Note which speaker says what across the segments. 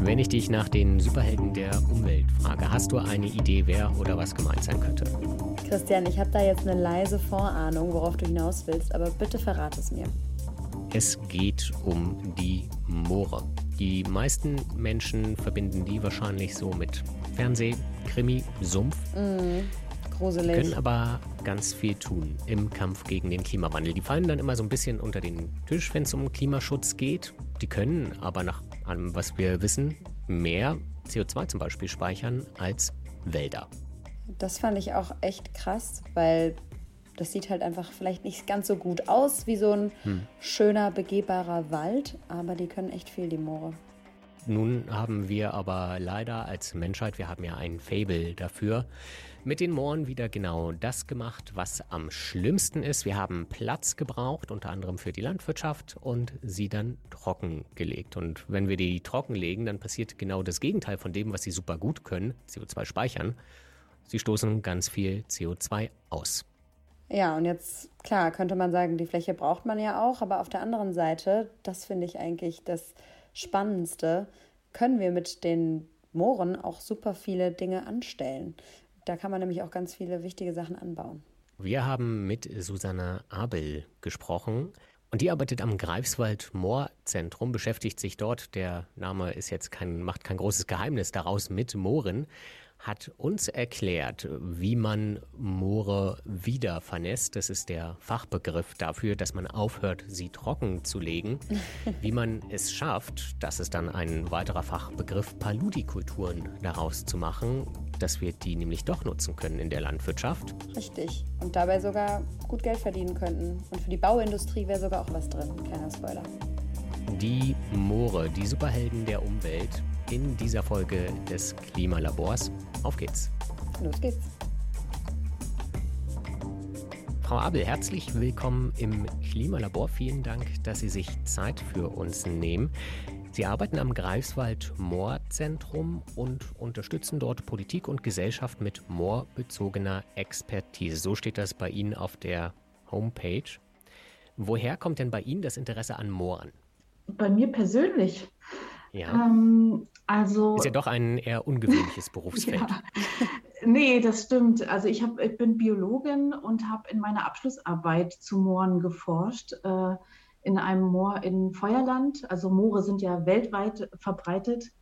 Speaker 1: Wenn ich dich nach den Superhelden der Umwelt frage, hast du eine Idee, wer oder was gemeint sein könnte?
Speaker 2: Christian, ich habe da jetzt eine leise Vorahnung, worauf du hinaus willst, aber bitte verrate es mir.
Speaker 1: Es geht um die Moore. Die meisten Menschen verbinden die wahrscheinlich so mit Fernseh, Krimi, Sumpf.
Speaker 2: Mm, gruselig.
Speaker 1: Die können aber ganz viel tun im Kampf gegen den Klimawandel. Die fallen dann immer so ein bisschen unter den Tisch, wenn es um Klimaschutz geht. Die können aber nach allem, was wir wissen, mehr CO2 zum Beispiel speichern als Wälder.
Speaker 2: Das fand ich auch echt krass, weil das sieht halt einfach vielleicht nicht ganz so gut aus wie so ein hm. schöner, begehbarer Wald, aber die können echt viel, die Moore.
Speaker 1: Nun haben wir aber leider als Menschheit, wir haben ja ein Fable dafür, mit den Mooren wieder genau das gemacht, was am schlimmsten ist. Wir haben Platz gebraucht, unter anderem für die Landwirtschaft, und sie dann trockengelegt. Und wenn wir die trockenlegen, dann passiert genau das Gegenteil von dem, was sie super gut können, CO2 speichern. Sie stoßen ganz viel CO2 aus.
Speaker 2: Ja, und jetzt, klar, könnte man sagen, die Fläche braucht man ja auch, aber auf der anderen Seite, das finde ich eigentlich das Spannendste, können wir mit den Mooren auch super viele Dinge anstellen. Da kann man nämlich auch ganz viele wichtige Sachen anbauen.
Speaker 1: Wir haben mit Susanna Abel gesprochen. Und die arbeitet am Greifswald Moorzentrum, beschäftigt sich dort, der Name ist jetzt kein, macht kein großes Geheimnis daraus, mit Mooren hat uns erklärt, wie man Moore wieder vernässt. Das ist der Fachbegriff dafür, dass man aufhört, sie trocken zu legen. Wie man es schafft, das ist dann ein weiterer Fachbegriff, Paludikulturen daraus zu machen, dass wir die nämlich doch nutzen können in der Landwirtschaft.
Speaker 2: Richtig. Und dabei sogar gut Geld verdienen könnten. Und für die Bauindustrie wäre sogar auch was drin. Kleiner Spoiler.
Speaker 1: Die Moore, die Superhelden der Umwelt, in dieser Folge des Klimalabors. Auf geht's.
Speaker 2: Los geht's.
Speaker 1: Frau Abel, herzlich willkommen im Klimalabor. Vielen Dank, dass Sie sich Zeit für uns nehmen. Sie arbeiten am Greifswald Moorzentrum und unterstützen dort Politik und Gesellschaft mit moorbezogener Expertise. So steht das bei Ihnen auf der Homepage. Woher kommt denn bei Ihnen das Interesse an Mooren?
Speaker 3: Bei mir persönlich.
Speaker 1: Ja. Ähm, also, ist ja doch ein eher ungewöhnliches Berufsfeld.
Speaker 3: ja. Nee, das stimmt. Also ich, hab, ich bin Biologin und habe in meiner Abschlussarbeit zu Mooren geforscht. Äh, in einem Moor in Feuerland. Also Moore sind ja weltweit verbreitet.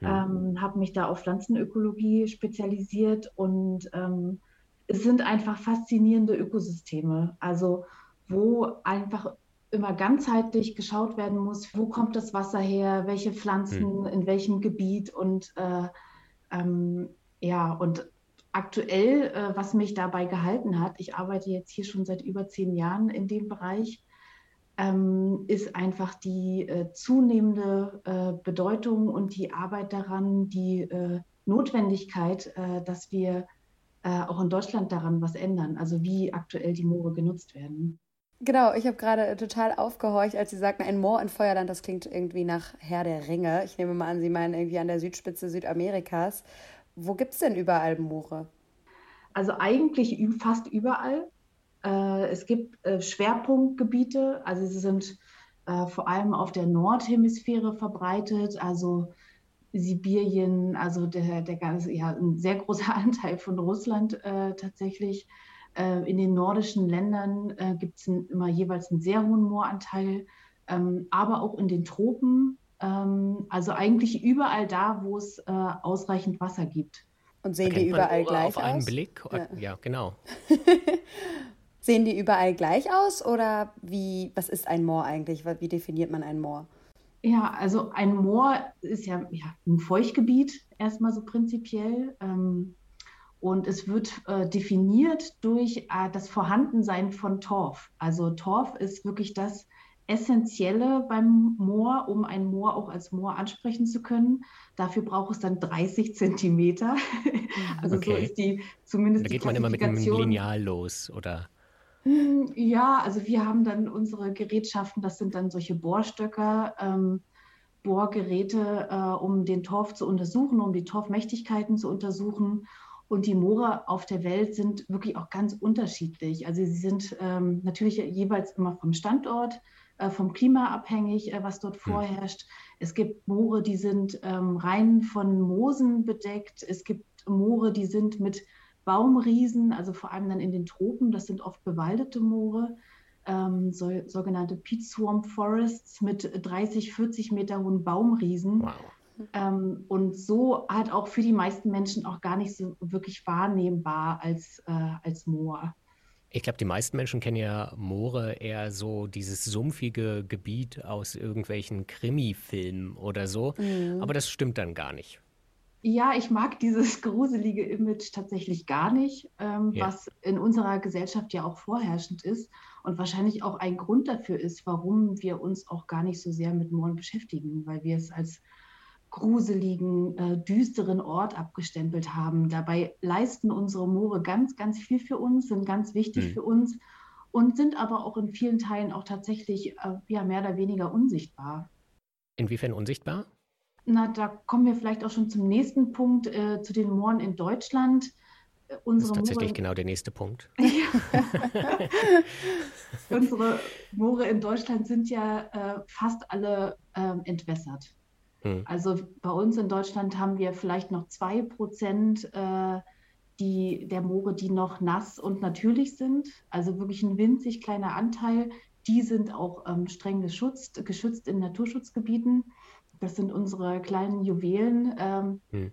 Speaker 3: Ja. Ähm, habe mich da auf Pflanzenökologie spezialisiert und ähm, es sind einfach faszinierende Ökosysteme. Also wo einfach immer ganzheitlich geschaut werden muss, wo kommt das Wasser her, welche Pflanzen, mhm. in welchem Gebiet und äh, ähm, ja, und aktuell, äh, was mich dabei gehalten hat, ich arbeite jetzt hier schon seit über zehn Jahren in dem Bereich, ähm, ist einfach die äh, zunehmende äh, Bedeutung und die Arbeit daran, die äh, Notwendigkeit, äh, dass wir auch in Deutschland daran was ändern, also wie aktuell die Moore genutzt werden.
Speaker 2: Genau, ich habe gerade total aufgehorcht, als Sie sagten, ein Moor in Feuerland, das klingt irgendwie nach Herr der Ringe. Ich nehme mal an, Sie meinen irgendwie an der Südspitze Südamerikas. Wo gibt es denn überall Moore?
Speaker 3: Also eigentlich fast überall. Äh, es gibt äh, Schwerpunktgebiete, also sie sind äh, vor allem auf der Nordhemisphäre verbreitet, also Sibirien, also der, der ganze, ja, ein sehr großer Anteil von Russland tatsächlich äh, in den nordischen Ländern äh, gibt es immer jeweils einen sehr hohen Mooranteil, ähm, aber auch in den Tropen. Ähm, also eigentlich überall da, wo es äh, ausreichend Wasser gibt.
Speaker 2: Und sehen die überall gleich
Speaker 1: auf
Speaker 2: aus?
Speaker 1: einen Blick? Ja, ja genau.
Speaker 2: sehen die überall gleich aus oder wie, was ist ein Moor eigentlich? Wie definiert man ein Moor?
Speaker 3: Ja, also ein Moor ist ja, ja ein Feuchtgebiet erstmal so prinzipiell. Ähm, und es wird äh, definiert durch äh, das Vorhandensein von Torf. Also Torf ist wirklich das Essentielle beim Moor, um ein Moor auch als Moor ansprechen zu können. Dafür braucht es dann 30 Zentimeter. also okay. so ist die zumindest.
Speaker 1: Da geht man immer mit einem Lineal los, oder?
Speaker 3: Hm, ja, also wir haben dann unsere Gerätschaften, das sind dann solche Bohrstöcker, ähm, Bohrgeräte, äh, um den Torf zu untersuchen, um die Torfmächtigkeiten zu untersuchen Und die Moore auf der Welt sind wirklich auch ganz unterschiedlich. Also sie sind ähm, natürlich jeweils immer vom Standort, äh, vom Klima abhängig, äh, was dort hm. vorherrscht. Es gibt Moore, die sind ähm, rein von Moosen bedeckt. Es gibt Moore, die sind mit Baumriesen, also vor allem dann in den Tropen. Das sind oft bewaldete Moore, ähm, so, sogenannte Peat Swamp Forests mit 30, 40 Meter hohen Baumriesen. Wow. Ähm, und so halt auch für die meisten Menschen auch gar nicht so wirklich wahrnehmbar als, äh, als Moor.
Speaker 1: Ich glaube, die meisten Menschen kennen ja Moore eher so dieses sumpfige Gebiet aus irgendwelchen Krimi-Filmen oder so. Mhm. Aber das stimmt dann gar nicht.
Speaker 3: Ja, ich mag dieses gruselige Image tatsächlich gar nicht, ähm, ja. was in unserer Gesellschaft ja auch vorherrschend ist und wahrscheinlich auch ein Grund dafür ist, warum wir uns auch gar nicht so sehr mit Mooren beschäftigen, weil wir es als gruseligen, äh, düsteren Ort abgestempelt haben. Dabei leisten unsere Moore ganz, ganz viel für uns, sind ganz wichtig mhm. für uns und sind aber auch in vielen Teilen auch tatsächlich äh, ja, mehr oder weniger unsichtbar.
Speaker 1: Inwiefern unsichtbar?
Speaker 3: Na, da kommen wir vielleicht auch schon zum nächsten Punkt, äh, zu den Mooren in Deutschland.
Speaker 1: Äh, unsere das ist tatsächlich Moore, genau der nächste Punkt.
Speaker 3: Unsere Moore in Deutschland sind ja äh, fast alle ähm, entwässert. Hm. Also bei uns in Deutschland haben wir vielleicht noch zwei Prozent äh, die, der Moore, die noch nass und natürlich sind. Also wirklich ein winzig kleiner Anteil. Die sind auch ähm, streng geschützt, geschützt in Naturschutzgebieten. Das sind unsere kleinen Juwelen, ähm, hm.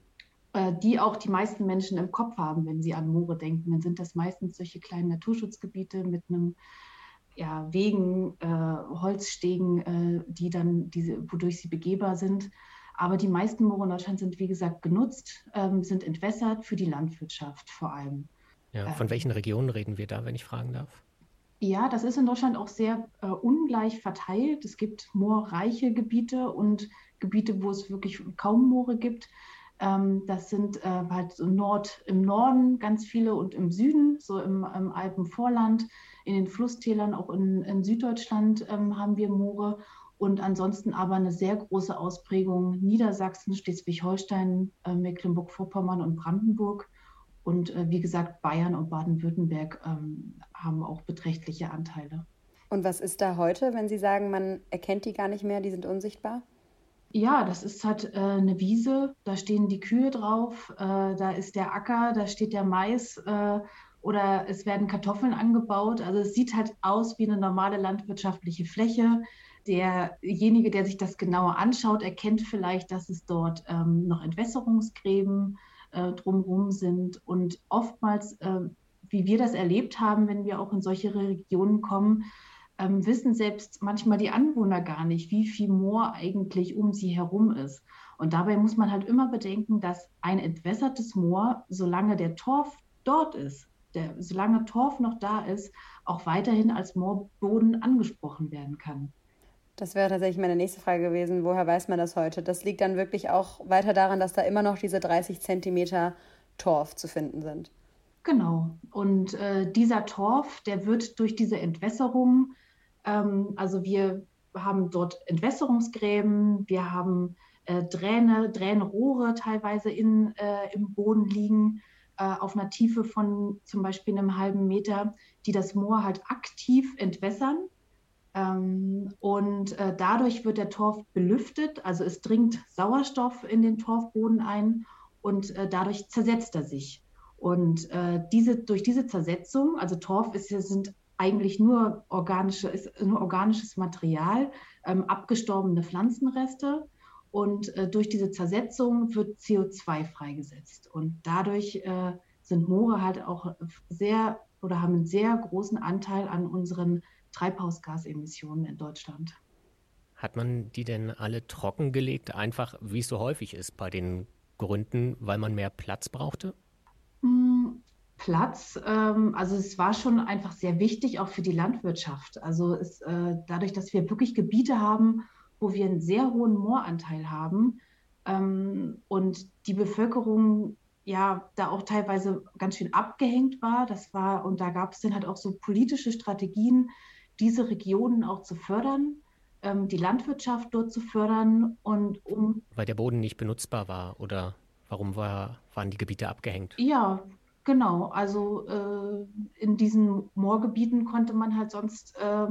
Speaker 3: äh, die auch die meisten Menschen im Kopf haben, wenn sie an Moore denken. Dann sind das meistens solche kleinen Naturschutzgebiete mit einem ja, Wegen, äh, Holzstegen, äh, die dann diese, wodurch sie begehbar sind. Aber die meisten Moore in Deutschland sind, wie gesagt, genutzt, ähm, sind entwässert für die Landwirtschaft vor allem.
Speaker 1: Ja, von ähm, welchen Regionen reden wir da, wenn ich fragen darf?
Speaker 3: Ja, das ist in Deutschland auch sehr äh, ungleich verteilt. Es gibt moorreiche Gebiete und Gebiete, wo es wirklich kaum Moore gibt. Ähm, das sind äh, halt so Nord, im Norden ganz viele und im Süden, so im, im Alpenvorland in den Flusstälern, auch in, in Süddeutschland ähm, haben wir Moore und ansonsten aber eine sehr große Ausprägung Niedersachsen, Schleswig-Holstein, äh, Mecklenburg-Vorpommern und Brandenburg. Und äh, wie gesagt, Bayern und Baden-Württemberg ähm, haben auch beträchtliche Anteile.
Speaker 2: Und was ist da heute, wenn Sie sagen, man erkennt die gar nicht mehr, die sind unsichtbar?
Speaker 3: Ja, das ist halt äh, eine Wiese, da stehen die Kühe drauf, äh, da ist der Acker, da steht der Mais äh, oder es werden Kartoffeln angebaut. Also es sieht halt aus wie eine normale landwirtschaftliche Fläche. Derjenige, der sich das genauer anschaut, erkennt vielleicht, dass es dort ähm, noch Entwässerungsgräben äh, drumherum sind. Und oftmals, äh, wie wir das erlebt haben, wenn wir auch in solche Regionen kommen, ähm, wissen selbst manchmal die Anwohner gar nicht, wie viel Moor eigentlich um sie herum ist. Und dabei muss man halt immer bedenken, dass ein entwässertes Moor, solange der Torf dort ist, der, solange Torf noch da ist, auch weiterhin als Moorboden angesprochen werden kann.
Speaker 2: Das wäre tatsächlich meine nächste Frage gewesen. Woher weiß man das heute? Das liegt dann wirklich auch weiter daran, dass da immer noch diese 30 Zentimeter Torf zu finden sind.
Speaker 3: Genau. Und äh, dieser Torf, der wird durch diese Entwässerung, ähm, also wir haben dort Entwässerungsgräben, wir haben äh, Drähne, Dränenrohre teilweise in, äh, im Boden liegen äh, auf einer Tiefe von zum Beispiel einem halben Meter, die das Moor halt aktiv entwässern. Ähm, und äh, dadurch wird der Torf belüftet, also es dringt Sauerstoff in den Torfboden ein und äh, dadurch zersetzt er sich. Und äh, diese, durch diese Zersetzung, also Torf ist, sind eigentlich nur, organische, ist nur organisches Material, ähm, abgestorbene Pflanzenreste. Und äh, durch diese Zersetzung wird CO2 freigesetzt. Und dadurch äh, sind Moore halt auch sehr oder haben einen sehr großen Anteil an unseren Treibhausgasemissionen in Deutschland.
Speaker 1: Hat man die denn alle trockengelegt, einfach wie es so häufig ist bei den Gründen, weil man mehr Platz brauchte?
Speaker 3: Hm, Platz, ähm, also es war schon einfach sehr wichtig, auch für die Landwirtschaft. Also es, äh, dadurch, dass wir wirklich Gebiete haben, wo wir einen sehr hohen Mooranteil haben ähm, und die Bevölkerung ja da auch teilweise ganz schön abgehängt war. Das war, und da gab es dann halt auch so politische Strategien, diese Regionen auch zu fördern, ähm, die Landwirtschaft dort zu fördern und um.
Speaker 1: Weil der Boden nicht benutzbar war oder Warum war, waren die Gebiete abgehängt?
Speaker 3: Ja, genau. Also äh, in diesen Moorgebieten konnte man halt sonst äh,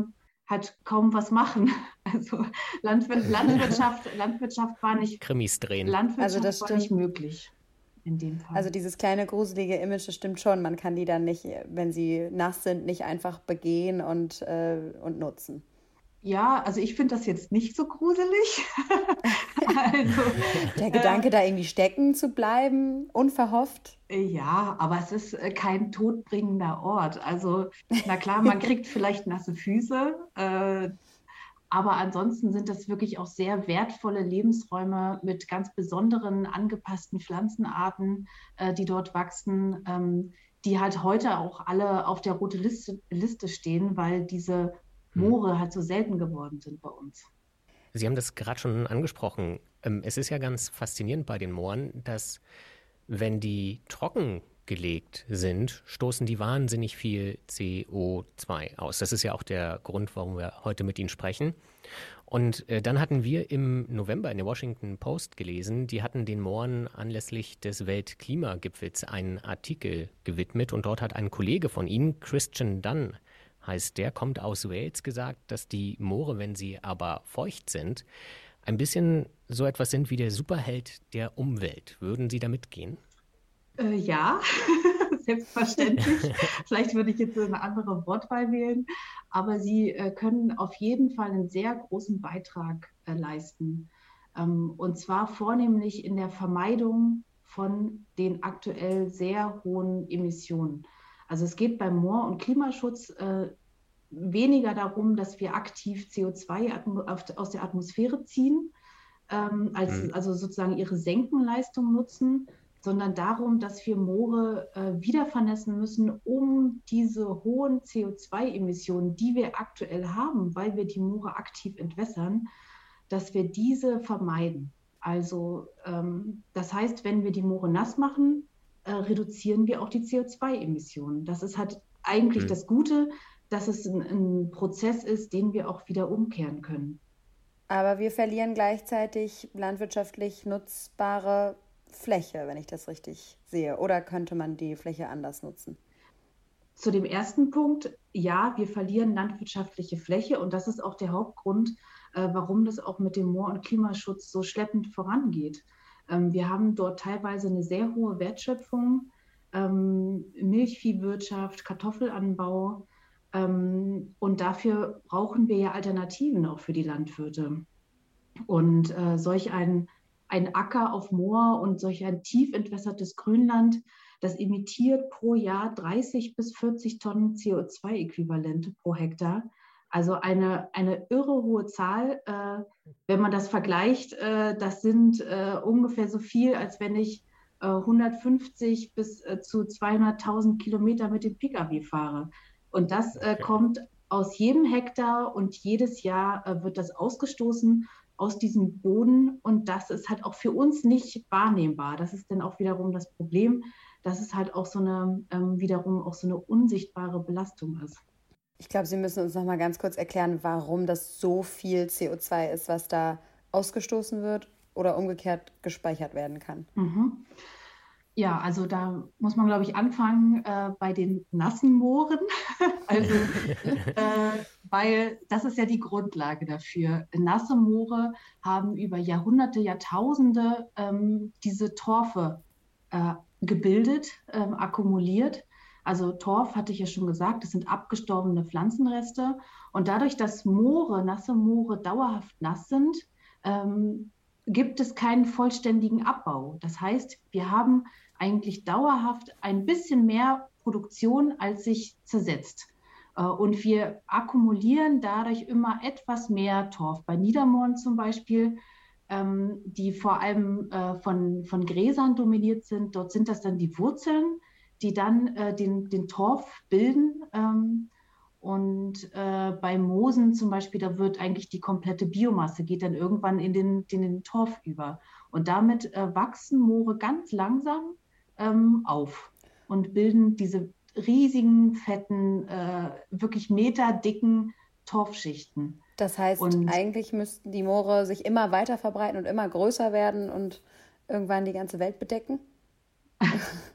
Speaker 3: halt kaum was machen. Also Landwir Landwirtschaft, Landwirtschaft war nicht.
Speaker 1: Krimis drehen.
Speaker 3: Landwirtschaft also das war nicht möglich. In dem Fall.
Speaker 2: Also dieses kleine gruselige Image, das stimmt schon. Man kann die dann nicht, wenn sie nass sind, nicht einfach begehen und, äh, und nutzen.
Speaker 3: Ja, also ich finde das jetzt nicht so gruselig.
Speaker 2: also, Der Gedanke, äh, da irgendwie stecken zu bleiben, unverhofft.
Speaker 3: Ja, aber es ist äh, kein todbringender Ort. Also, na klar, man kriegt vielleicht nasse Füße, äh, aber ansonsten sind das wirklich auch sehr wertvolle Lebensräume mit ganz besonderen angepassten Pflanzenarten, äh, die dort wachsen, ähm, die halt heute auch alle auf der roten Liste, Liste stehen, weil diese. Moore halt so selten geworden sind bei uns.
Speaker 1: Sie haben das gerade schon angesprochen. Ähm, es ist ja ganz faszinierend bei den Mooren, dass wenn die trocken gelegt sind, stoßen die wahnsinnig viel CO2 aus. Das ist ja auch der Grund, warum wir heute mit Ihnen sprechen. Und äh, dann hatten wir im November in der Washington Post gelesen, die hatten den Mooren anlässlich des Weltklimagipfels einen Artikel gewidmet und dort hat ein Kollege von Ihnen, Christian Dunn, heißt der, kommt aus Wales, gesagt, dass die Moore, wenn sie aber feucht sind, ein bisschen so etwas sind wie der Superheld der Umwelt. Würden Sie da mitgehen?
Speaker 3: Äh, ja, selbstverständlich. Vielleicht würde ich jetzt eine andere Wortwahl wählen, aber sie äh, können auf jeden Fall einen sehr großen Beitrag äh, leisten. Ähm, und zwar vornehmlich in der Vermeidung von den aktuell sehr hohen Emissionen. Also es geht beim Moor- und Klimaschutz äh, weniger darum, dass wir aktiv CO2 aus der Atmosphäre ziehen, ähm, als, mhm. also sozusagen ihre Senkenleistung nutzen, sondern darum, dass wir Moore äh, wieder vernässen müssen, um diese hohen CO2-Emissionen, die wir aktuell haben, weil wir die Moore aktiv entwässern, dass wir diese vermeiden. Also ähm, das heißt, wenn wir die Moore nass machen, äh, reduzieren wir auch die CO2-Emissionen. Das ist halt eigentlich mhm. das Gute, dass es ein, ein Prozess ist, den wir auch wieder umkehren können.
Speaker 2: Aber wir verlieren gleichzeitig landwirtschaftlich nutzbare Fläche, wenn ich das richtig sehe. Oder könnte man die Fläche anders nutzen?
Speaker 3: Zu dem ersten Punkt, ja, wir verlieren landwirtschaftliche Fläche und das ist auch der Hauptgrund, äh, warum das auch mit dem Moor- und Klimaschutz so schleppend vorangeht. Ähm, wir haben dort teilweise eine sehr hohe Wertschöpfung, ähm, Milchviehwirtschaft, Kartoffelanbau. Ähm, und dafür brauchen wir ja Alternativen auch für die Landwirte. Und äh, solch ein, ein Acker auf Moor und solch ein tief entwässertes Grünland, das emittiert pro Jahr 30 bis 40 Tonnen CO2-Äquivalente pro Hektar. Also eine, eine irre hohe Zahl. Äh, wenn man das vergleicht, äh, das sind äh, ungefähr so viel, als wenn ich 150 äh, bis äh, zu 200.000 Kilometer mit dem Pkw fahre. Und das äh, okay. kommt aus jedem Hektar und jedes Jahr wird das ausgestoßen aus diesem Boden. Und das ist halt auch für uns nicht wahrnehmbar. Das ist dann auch wiederum das Problem, dass es halt auch so eine, ähm, wiederum auch so eine unsichtbare Belastung ist.
Speaker 2: Ich glaube, Sie müssen uns noch mal ganz kurz erklären, warum das so viel CO2 ist, was da ausgestoßen wird oder umgekehrt gespeichert werden kann.
Speaker 3: Mhm. Ja, also da muss man, glaube ich, anfangen äh, bei den nassen Mooren. also, äh, weil das ist ja die Grundlage dafür. Nasse Moore haben über Jahrhunderte, Jahrtausende ähm, diese Torfe äh, gebildet, ähm, akkumuliert also Torf hatte ich ja schon gesagt, das sind abgestorbene Pflanzenreste. Und dadurch, dass Moore, nasse Moore dauerhaft nass sind, ähm, gibt es keinen vollständigen Abbau. Das heißt, wir haben eigentlich dauerhaft ein bisschen mehr Produktion, als sich zersetzt. Äh, und wir akkumulieren dadurch immer etwas mehr Torf. Bei Niedermooren zum Beispiel, ähm, die vor allem äh, von, von Gräsern dominiert sind, dort sind das dann die Wurzeln, die dann äh, den, den Torf bilden. Ähm, und äh, bei Moosen zum Beispiel, da wird eigentlich die komplette Biomasse, geht dann irgendwann in den, in den Torf über. Und damit äh, wachsen Moore ganz langsam ähm, auf und bilden diese riesigen, fetten, äh, wirklich meterdicken Torfschichten.
Speaker 2: Das heißt, und eigentlich müssten die Moore sich immer weiter verbreiten und immer größer werden und irgendwann die ganze Welt bedecken?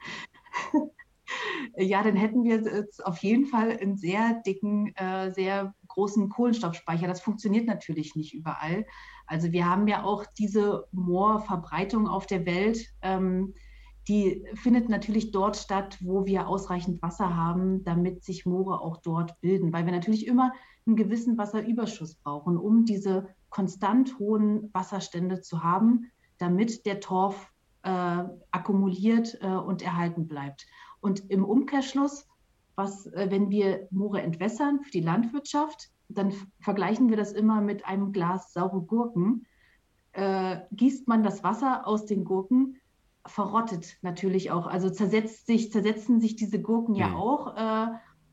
Speaker 3: ja, dann hätten wir auf jeden Fall einen sehr dicken, äh, sehr großen Kohlenstoffspeicher. Das funktioniert natürlich nicht überall. Also wir haben ja auch diese Moorverbreitung auf der Welt. Ähm, die findet natürlich dort statt, wo wir ausreichend Wasser haben, damit sich Moore auch dort bilden, weil wir natürlich immer einen gewissen Wasserüberschuss brauchen, um diese konstant hohen Wasserstände zu haben, damit der Torf äh, akkumuliert äh, und erhalten bleibt. Und im Umkehrschluss, was, äh, wenn wir Moore entwässern für die Landwirtschaft, dann vergleichen wir das immer mit einem Glas saure Gurken. Äh, gießt man das Wasser aus den Gurken, verrottet natürlich auch. Also zersetzt sich, zersetzen sich diese Gurken ja, ja auch äh,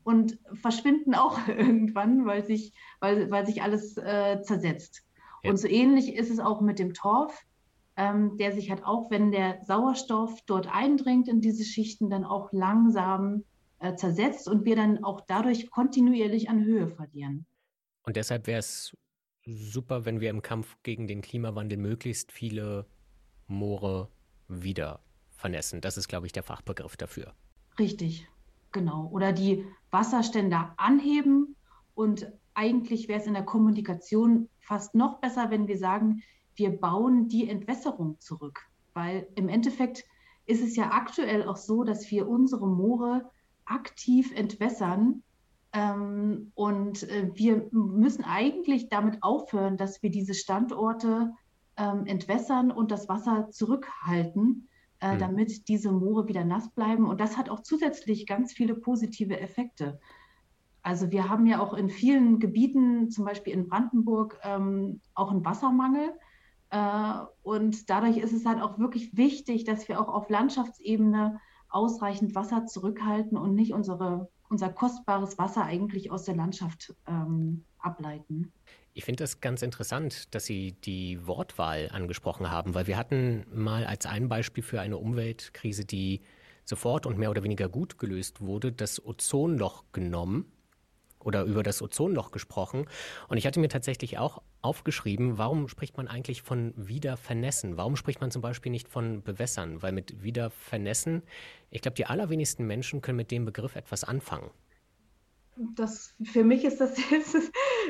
Speaker 3: und verschwinden auch irgendwann, weil sich, weil, weil sich alles äh, zersetzt. Ja. Und so ähnlich ist es auch mit dem Torf, ähm, der sich halt auch, wenn der Sauerstoff dort eindringt in diese Schichten, dann auch langsam äh, zersetzt und wir dann auch dadurch kontinuierlich an Höhe verlieren.
Speaker 1: Und deshalb wäre es super, wenn wir im Kampf gegen den Klimawandel möglichst viele Moore wieder vernässen. Das ist, glaube ich, der Fachbegriff dafür.
Speaker 3: Richtig, genau. Oder die Wasserstände anheben. Und eigentlich wäre es in der Kommunikation fast noch besser, wenn wir sagen, wir bauen die Entwässerung zurück. Weil im Endeffekt ist es ja aktuell auch so, dass wir unsere Moore aktiv entwässern. Ähm, und äh, wir müssen eigentlich damit aufhören, dass wir diese Standorte ähm, entwässern und das Wasser zurückhalten, äh, mhm. damit diese Moore wieder nass bleiben. Und das hat auch zusätzlich ganz viele positive Effekte. Also wir haben ja auch in vielen Gebieten, zum Beispiel in Brandenburg, ähm, auch einen Wassermangel. Äh, und dadurch ist es halt auch wirklich wichtig, dass wir auch auf Landschaftsebene ausreichend Wasser zurückhalten und nicht unsere, unser kostbares Wasser eigentlich aus der Landschaft ähm, ableiten.
Speaker 1: Ich finde das ganz interessant, dass Sie die Wortwahl angesprochen haben, weil wir hatten mal als ein Beispiel für eine Umweltkrise, die sofort und mehr oder weniger gut gelöst wurde, das Ozonloch genommen oder über das Ozonloch gesprochen. Und ich hatte mir tatsächlich auch aufgeschrieben, warum spricht man eigentlich von wieder vernässen? Warum spricht man zum Beispiel nicht von bewässern? Weil mit wieder vernässen, ich glaube, die allerwenigsten Menschen können mit dem Begriff etwas anfangen
Speaker 3: das, für mich ist das jetzt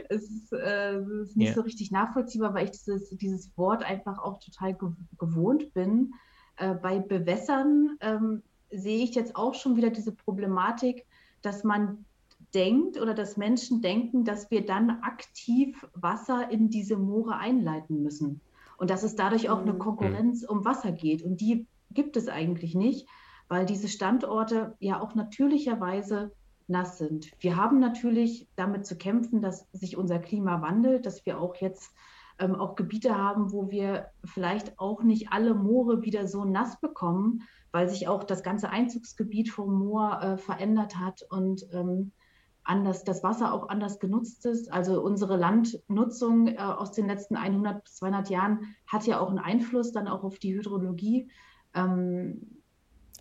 Speaker 3: ist, äh, ist nicht ja. so richtig nachvollziehbar, weil ich dieses, dieses Wort einfach auch total ge gewohnt bin. Äh, bei Bewässern ähm, sehe ich jetzt auch schon wieder diese Problematik, dass man denkt oder dass Menschen denken, dass wir dann aktiv Wasser in diese Moore einleiten müssen. Und dass es dadurch auch eine mhm. Konkurrenz um Wasser geht. Und die gibt es eigentlich nicht, weil diese Standorte ja auch natürlicherweise nass sind. Wir haben natürlich damit zu kämpfen, dass sich unser Klima wandelt, dass wir auch jetzt ähm, auch Gebiete haben, wo wir vielleicht auch nicht alle Moore wieder so nass bekommen, weil sich auch das ganze Einzugsgebiet vom Moor äh, verändert hat und ähm, anders, das Wasser auch anders genutzt ist. Also unsere Landnutzung äh, aus den letzten 100 bis 200 Jahren hat ja auch einen Einfluss dann auch auf die Hydrologie. Ähm,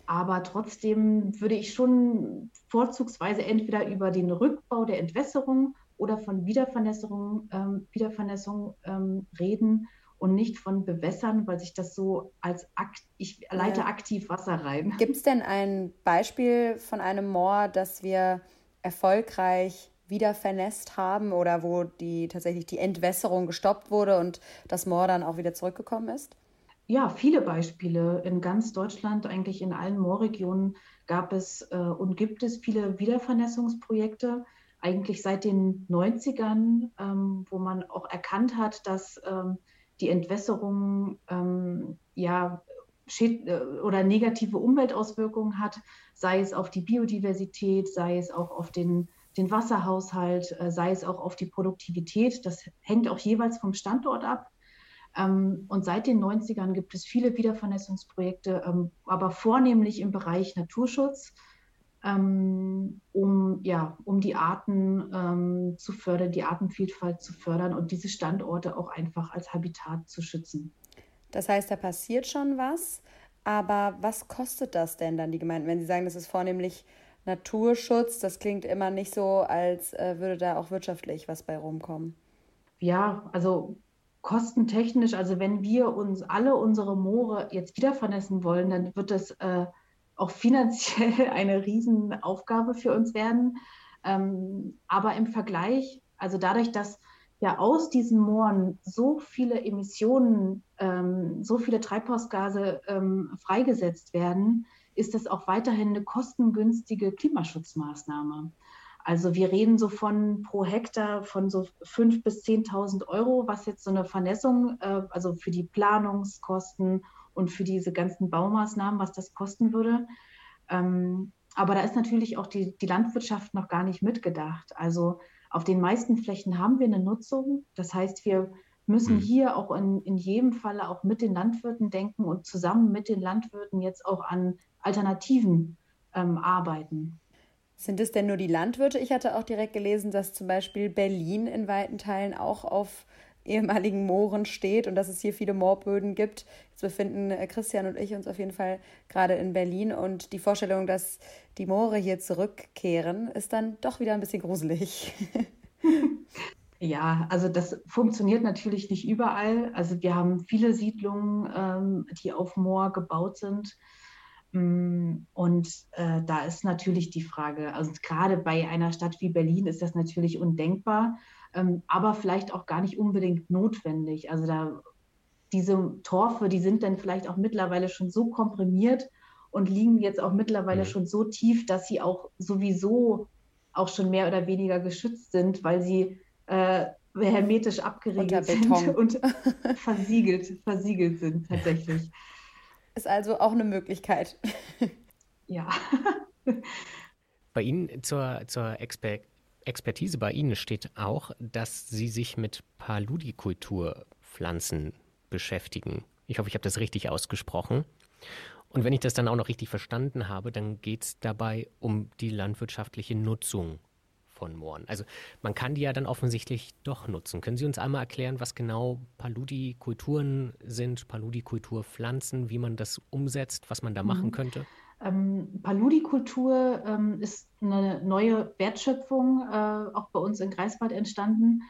Speaker 3: aber trotzdem würde ich schon vorzugsweise entweder über den Rückbau der Entwässerung oder von Wiedervernässerung, ähm, Wiedervernässung ähm, reden und nicht von Bewässern, weil sich das so als Akt, ich leite ja. aktiv Wasser rein.
Speaker 2: Gibt es denn ein Beispiel von einem Moor, das wir erfolgreich wieder vernässt haben oder wo die tatsächlich die Entwässerung gestoppt wurde und das Moor dann auch wieder zurückgekommen ist?
Speaker 3: Ja, viele Beispiele. In ganz Deutschland, eigentlich in allen Moorregionen gab es äh, und gibt es viele Wiedervernässungsprojekte, eigentlich seit den 90ern, ähm, wo man auch erkannt hat, dass ähm, die Entwässerung ähm, ja oder negative Umweltauswirkungen hat, sei es auf die Biodiversität, sei es auch auf den, den Wasserhaushalt, äh, sei es auch auf die Produktivität. Das hängt auch jeweils vom Standort ab. Ähm, und seit den 90ern gibt es viele Wiedervernässungsprojekte, ähm, aber vornehmlich im Bereich Naturschutz, ähm, um, ja, um die Arten zu fördern, die Artenvielfalt zu fördern und diese Standorte auch einfach als Habitat zu schützen.
Speaker 2: Das heißt, da passiert schon was, aber was kostet das denn dann die Gemeinden, wenn Sie sagen, das ist vornehmlich Naturschutz? Das klingt immer nicht so, als äh, würde da auch wirtschaftlich was bei rumkommen.
Speaker 3: Ja, also kostentechnisch, also wenn wir uns alle unsere Moore jetzt wieder vernässen wollen, dann wird das äh, auch finanziell eine Riesenaufgabe für uns werden. Ähm, aber im Vergleich, also dadurch, dass ja aus diesen Mooren so viele Emissionen, ähm, so viele Treibhausgase ähm, freigesetzt werden, ist das auch weiterhin eine kostengünstige Klimaschutzmaßnahme. Also wir reden so von pro Hektar von so 5.000 bis 10.000 Euro, was jetzt so eine Vernässung, äh, also für die Planungskosten und für diese ganzen Baumaßnahmen, was das kosten würde. Ähm, aber da ist natürlich auch die, die Landwirtschaft noch gar nicht mitgedacht. Also auf den meisten Flächen haben wir eine Nutzung. Das heißt, wir müssen hm. hier auch in, in jedem Falle auch mit den Landwirten denken und zusammen mit den Landwirten jetzt auch an Alternativen ähm, arbeiten.
Speaker 2: Sind es denn nur die Landwirte? Ich hatte auch direkt gelesen, dass zum Beispiel Berlin in weiten Teilen auch auf ehemaligen Mooren steht und dass es hier viele Moorböden gibt. Jetzt befinden äh, Christian und ich uns auf jeden Fall gerade in Berlin und die Vorstellung, dass die Moore hier zurückkehren, ist dann doch wieder ein bisschen gruselig.
Speaker 3: Ja, also das funktioniert natürlich nicht überall. Also wir haben viele Siedlungen, ähm, die auf Moor gebaut sind. Mm, und äh, da ist natürlich die Frage, also gerade bei einer Stadt wie Berlin ist das natürlich undenkbar ähm, aber vielleicht auch gar nicht unbedingt notwendig. Also da diese Torfe, die sind dann vielleicht auch mittlerweile schon so komprimiert und liegen jetzt auch mittlerweile mhm. schon so tief, dass sie auch sowieso auch schon mehr oder weniger geschützt sind, weil sie äh, hermetisch abgeriegelt sind und versiegelt, versiegelt sind tatsächlich.
Speaker 2: Ist also auch eine Möglichkeit.
Speaker 3: ja.
Speaker 1: Bei Ihnen zur, zur Exper Expertise bei Ihnen steht auch, dass Sie sich mit Paludikulturpflanzen beschäftigen. Ich hoffe, ich habe das richtig ausgesprochen. Und wenn ich das dann auch noch richtig verstanden habe, dann geht es dabei um die landwirtschaftliche Nutzung von Mooren. Also man kann die ja dann offensichtlich doch nutzen. Können Sie uns einmal erklären, was genau Paludikulturen sind, Paludikulturpflanzen, wie man das umsetzt, was man da machen mhm. könnte?
Speaker 3: Ähm, Paludikultur ähm, ist eine neue Wertschöpfung, äh, auch bei uns in Greifswald entstanden.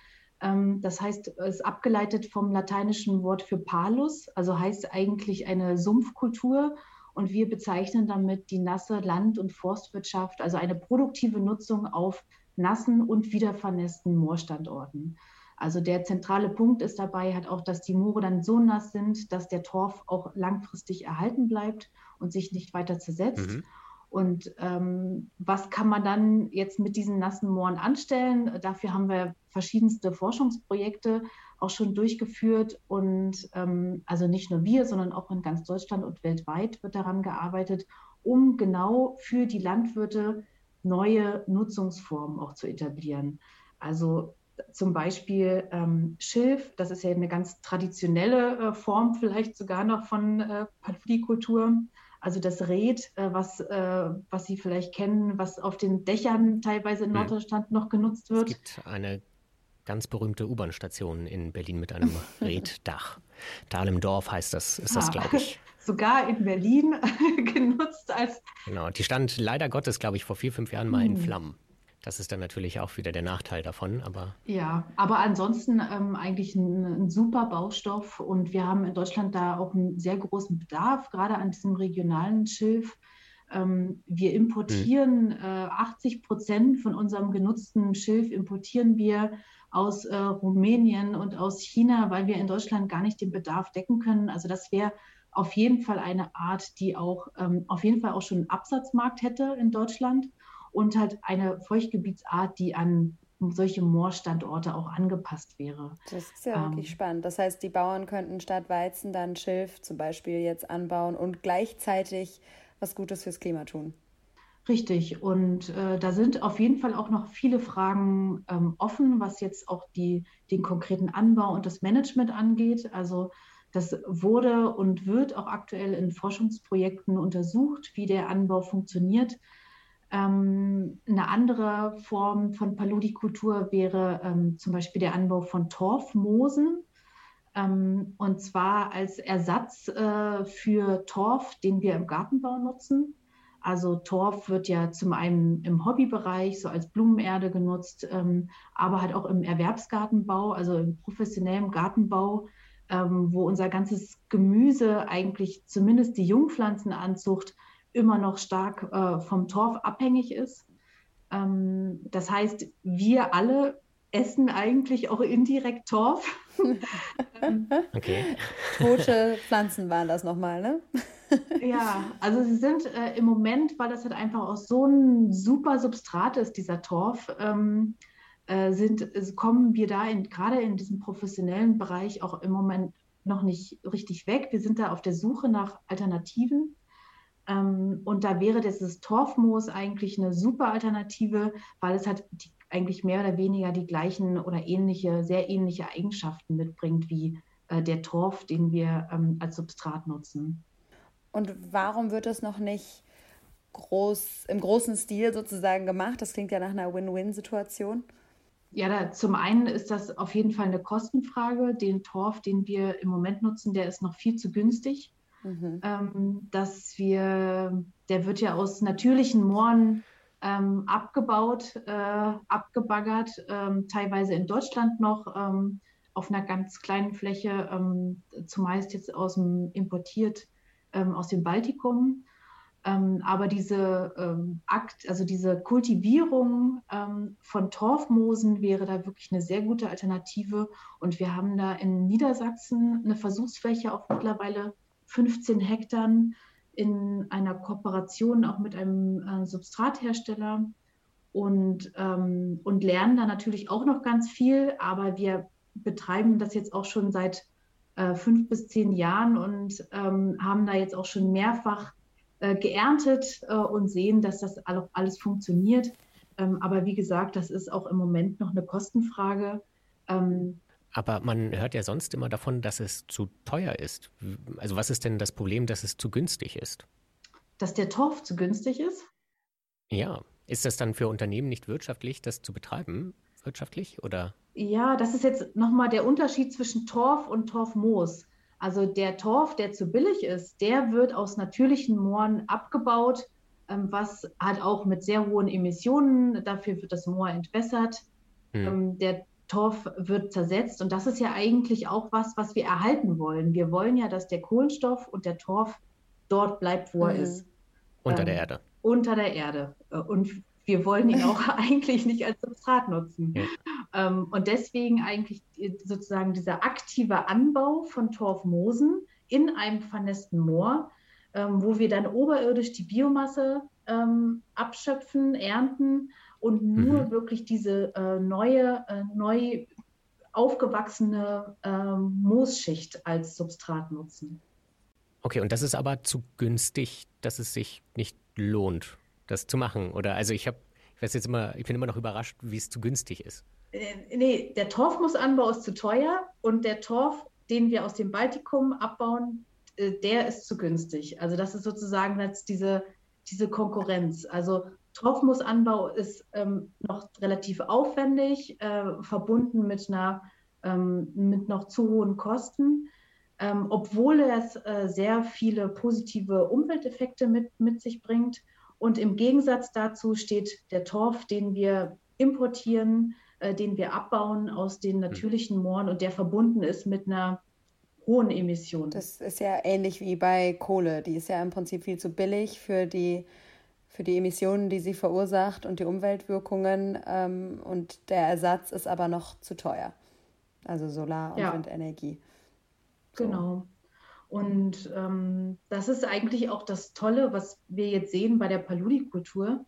Speaker 3: Ähm, das heißt, es ist abgeleitet vom lateinischen Wort für Palus, also heißt eigentlich eine Sumpfkultur. Und wir bezeichnen damit die nasse Land- und Forstwirtschaft, also eine produktive Nutzung auf nassen und wiedervernässten Moorstandorten. Also der zentrale Punkt ist dabei halt auch, dass die Moore dann so nass sind, dass der Torf auch langfristig erhalten bleibt und sich nicht weiter zersetzt. Mhm. Und ähm, was kann man dann jetzt mit diesen nassen Mooren anstellen? Dafür haben wir verschiedenste Forschungsprojekte auch schon durchgeführt. Und ähm, also nicht nur wir, sondern auch in ganz Deutschland und weltweit wird daran gearbeitet, um genau für die Landwirte neue Nutzungsformen auch zu etablieren. Also zum Beispiel ähm, Schilf, das ist ja eine ganz traditionelle äh, Form, vielleicht sogar noch von äh, Paludikultur. Also das Red, äh, was, äh, was Sie vielleicht kennen, was auf den Dächern teilweise in. Norddeutschland hm. noch genutzt wird.
Speaker 1: Es gibt eine ganz berühmte U-Bahn-Station in Berlin mit einem Reddach. Dahlem-Dorf heißt das, ist das, glaube ich.
Speaker 3: Sogar in Berlin genutzt als.
Speaker 1: Genau, die stand leider Gottes, glaube ich, vor vier, fünf Jahren mal in hm. Flammen. Das ist dann natürlich auch wieder der Nachteil davon, aber.
Speaker 3: Ja, aber ansonsten ähm, eigentlich ein, ein, super Baustoff und wir haben in Deutschland da auch einen sehr großen Bedarf, gerade an diesem regionalen Schilf. Ähm, wir importieren hm. äh, 80 Prozent von unserem genutzten Schilf importieren wir aus äh, Rumänien und aus China, weil wir in Deutschland gar nicht den Bedarf decken können. Also das wäre auf jeden Fall eine Art, die auch ähm, auf jeden Fall auch schon einen Absatzmarkt hätte in Deutschland und halt eine Feuchtgebietsart, die an solche Moorstandorte auch angepasst wäre.
Speaker 2: Das ist ja ähm, wirklich spannend. Das heißt, die Bauern könnten statt Weizen dann Schilf zum Beispiel jetzt anbauen und gleichzeitig was Gutes fürs Klima tun.
Speaker 3: Richtig. Und äh, da sind auf jeden Fall auch noch viele Fragen ähm, offen, was jetzt auch die, den konkreten Anbau und das Management angeht. Also das wurde und wird auch aktuell in Forschungsprojekten untersucht, wie der Anbau funktioniert. Ähm, eine andere Form von Paludikultur wäre ähm, zum Beispiel der Anbau von Torfmoosen. Ähm, und zwar als Ersatz äh, für Torf, den wir im Gartenbau nutzen. Also Torf wird ja zum einen im Hobbybereich, so als Blumenerde genutzt, aber halt auch im Erwerbsgartenbau, also im professionellen Gartenbau, wo unser ganzes Gemüse eigentlich zumindest die Jungpflanzenanzucht immer noch stark äh, vom Torf abhängig ist. Ähm, das heißt, wir alle essen eigentlich auch indirekt Torf.
Speaker 2: okay. Tote Pflanzen waren das nochmal, ne?
Speaker 3: ja, also sie sind äh, im Moment, weil das halt einfach auch so ein super Substrat ist, dieser Torf, ähm, äh, sind, kommen wir da in, gerade in diesem professionellen Bereich auch im Moment noch nicht richtig weg. Wir sind da auf der Suche nach Alternativen. Ähm, und da wäre dieses Torfmoos eigentlich eine super Alternative, weil es halt die, eigentlich mehr oder weniger die gleichen oder ähnliche, sehr ähnliche Eigenschaften mitbringt wie äh, der Torf, den wir ähm, als Substrat nutzen.
Speaker 2: Und warum wird das noch nicht groß, im großen Stil sozusagen gemacht? Das klingt ja nach einer Win-Win-Situation.
Speaker 3: Ja, da, zum einen ist das auf jeden Fall eine Kostenfrage. Den Torf, den wir im Moment nutzen, der ist noch viel zu günstig. Mhm. Ähm, dass wir, der wird ja aus natürlichen Mooren ähm, abgebaut, äh, abgebaggert, ähm, teilweise in Deutschland noch ähm, auf einer ganz kleinen Fläche, ähm, zumeist jetzt aus dem importiert ähm, aus dem Baltikum. Aber diese Akt, also diese Kultivierung von Torfmoosen wäre da wirklich eine sehr gute Alternative. Und wir haben da in Niedersachsen eine Versuchsfläche auf mittlerweile 15 Hektar in einer Kooperation auch mit einem äh, Substrathersteller und, ähm, und lernen da natürlich auch noch ganz viel. Aber wir betreiben das jetzt auch schon seit äh, fünf bis zehn Jahren und ähm, haben da jetzt auch schon mehrfach äh, geerntet äh, und sehen, dass das alles funktioniert. Ähm, aber wie gesagt, das ist auch im Moment noch eine Kostenfrage.
Speaker 1: Aber man hört ja sonst immer davon, dass es zu teuer ist. Also was ist denn das Problem, dass es zu günstig ist?
Speaker 3: Dass der Torf zu günstig ist?
Speaker 1: Ja. Ist das dann für Unternehmen nicht wirtschaftlich, das zu betreiben? Wirtschaftlich oder?
Speaker 3: Ja, das ist jetzt nochmal der Unterschied zwischen Torf und Torfmoos. Also der Torf, der zu billig ist, der wird aus natürlichen Mooren abgebaut, ähm, was halt auch mit sehr hohen Emissionen, dafür wird das Moor entwässert. Hm. Ähm, der Torf wird zersetzt und das ist ja eigentlich auch was, was wir erhalten wollen. Wir wollen ja, dass der Kohlenstoff und der Torf dort bleibt, wo er mhm. ist.
Speaker 1: Unter ähm, der Erde.
Speaker 3: Unter der Erde. Äh, und wir wollen ihn auch eigentlich nicht als Substrat nutzen. Ja. Ähm, und deswegen eigentlich sozusagen dieser aktive Anbau von Torfmoosen in einem vernässten Moor, ähm, wo wir dann oberirdisch die Biomasse ähm, abschöpfen, ernten und nur mhm. wirklich diese äh, neue, äh, neu aufgewachsene äh, Moosschicht als Substrat nutzen.
Speaker 1: Okay, und das ist aber zu günstig, dass es sich nicht lohnt das zu machen? Oder also ich habe, ich weiß jetzt immer, ich bin immer noch überrascht, wie es zu günstig ist.
Speaker 3: Äh, nee, der Torfmoosanbau ist zu teuer und der Torf, den wir aus dem Baltikum abbauen, äh, der ist zu günstig. Also das ist sozusagen jetzt diese, diese Konkurrenz. Also Torfmoosanbau ist ähm, noch relativ aufwendig, äh, verbunden mit einer ähm, mit noch zu hohen Kosten. Ähm, obwohl es äh, sehr viele positive Umwelteffekte mit, mit sich bringt. Und im Gegensatz dazu steht der Torf, den wir importieren, äh, den wir abbauen aus den hm. natürlichen Mooren und der verbunden ist mit einer hohen Emission.
Speaker 2: Das ist ja ähnlich wie bei Kohle. Die ist ja im Prinzip viel zu billig für die, für die Emissionen, die sie verursacht und die Umweltwirkungen. Ähm, und der Ersatz ist aber noch zu teuer. Also Solar- und ja. Windenergie.
Speaker 3: So. Genau. Und ähm, das ist eigentlich auch das Tolle, was wir jetzt sehen bei der Paludikultur.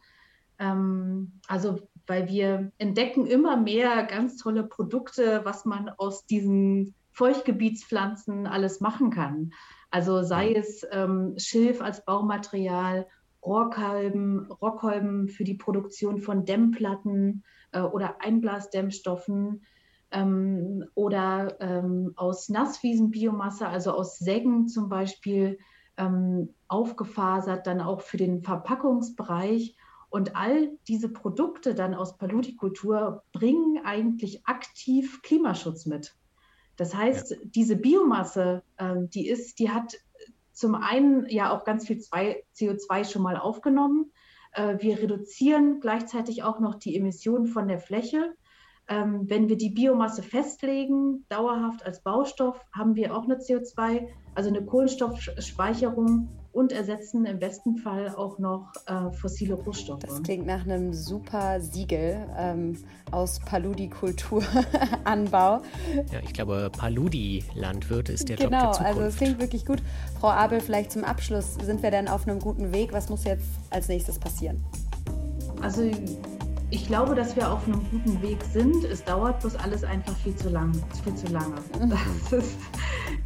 Speaker 3: Ähm, also, weil wir entdecken immer mehr ganz tolle Produkte, was man aus diesen Feuchtgebietspflanzen alles machen kann. Also sei es ähm, Schilf als Baumaterial, Rohrkolben, Rockkolben für die Produktion von Dämmplatten äh, oder Einblasdämmstoffen ähm, oder ähm, aus Nasswiesenbiomasse, also aus Sägen zum Beispiel, ähm, aufgefasert, dann auch für den Verpackungsbereich. Und all diese Produkte dann aus Palutikultur bringen eigentlich aktiv Klimaschutz mit. Das heißt, ja. diese Biomasse, ähm, die ist, die hat zum einen ja auch ganz viel CO2 schon mal aufgenommen. Äh, wir reduzieren gleichzeitig auch noch die Emissionen von der Fläche. Ähm, wenn wir die Biomasse festlegen, dauerhaft als Baustoff, haben wir auch eine CO2, also eine Kohlenstoffspeicherung und ersetzen im besten Fall auch noch äh, fossile Rohstoffe.
Speaker 2: Das klingt nach einem super Siegel ähm, aus Paludi-Kulturanbau.
Speaker 1: Ja, ich glaube, Paludi-Landwirt ist der
Speaker 2: genau,
Speaker 1: Job der Zukunft.
Speaker 2: also es klingt wirklich gut. Frau Abel, vielleicht zum Abschluss, sind wir denn auf einem guten Weg? Was muss jetzt als nächstes passieren?
Speaker 3: Also ich glaube, dass wir auf einem guten Weg sind. Es dauert bloß alles einfach viel zu lang, viel zu lange. Mhm. Ist,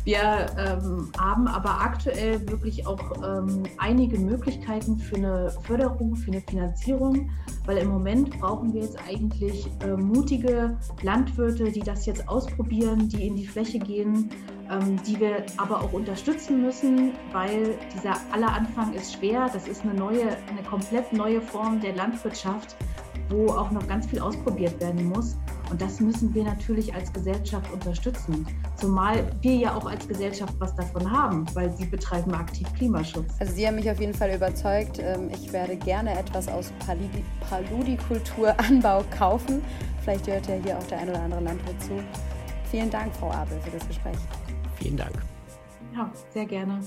Speaker 3: wir ähm, haben aber aktuell wirklich auch ähm, einige Möglichkeiten für eine Förderung, für eine Finanzierung, weil im Moment brauchen wir jetzt eigentlich äh, mutige Landwirte, die das jetzt ausprobieren, die in die Fläche gehen, ähm, die wir aber auch unterstützen müssen, weil dieser aller Anfang ist schwer. Das ist eine neue, eine komplett neue Form der Landwirtschaft wo auch noch ganz viel ausprobiert werden muss. Und das müssen wir natürlich als Gesellschaft unterstützen. Zumal wir ja auch als Gesellschaft was davon haben, weil sie betreiben aktiv Klimaschutz.
Speaker 2: Also Sie haben mich auf jeden Fall überzeugt. Ähm, ich werde gerne etwas aus Paludikulturanbau kaufen. Vielleicht hört ja hier auch der ein oder andere Landwirt zu. Vielen Dank, Frau Abel, für das Gespräch.
Speaker 1: Vielen Dank.
Speaker 3: Ja, sehr gerne.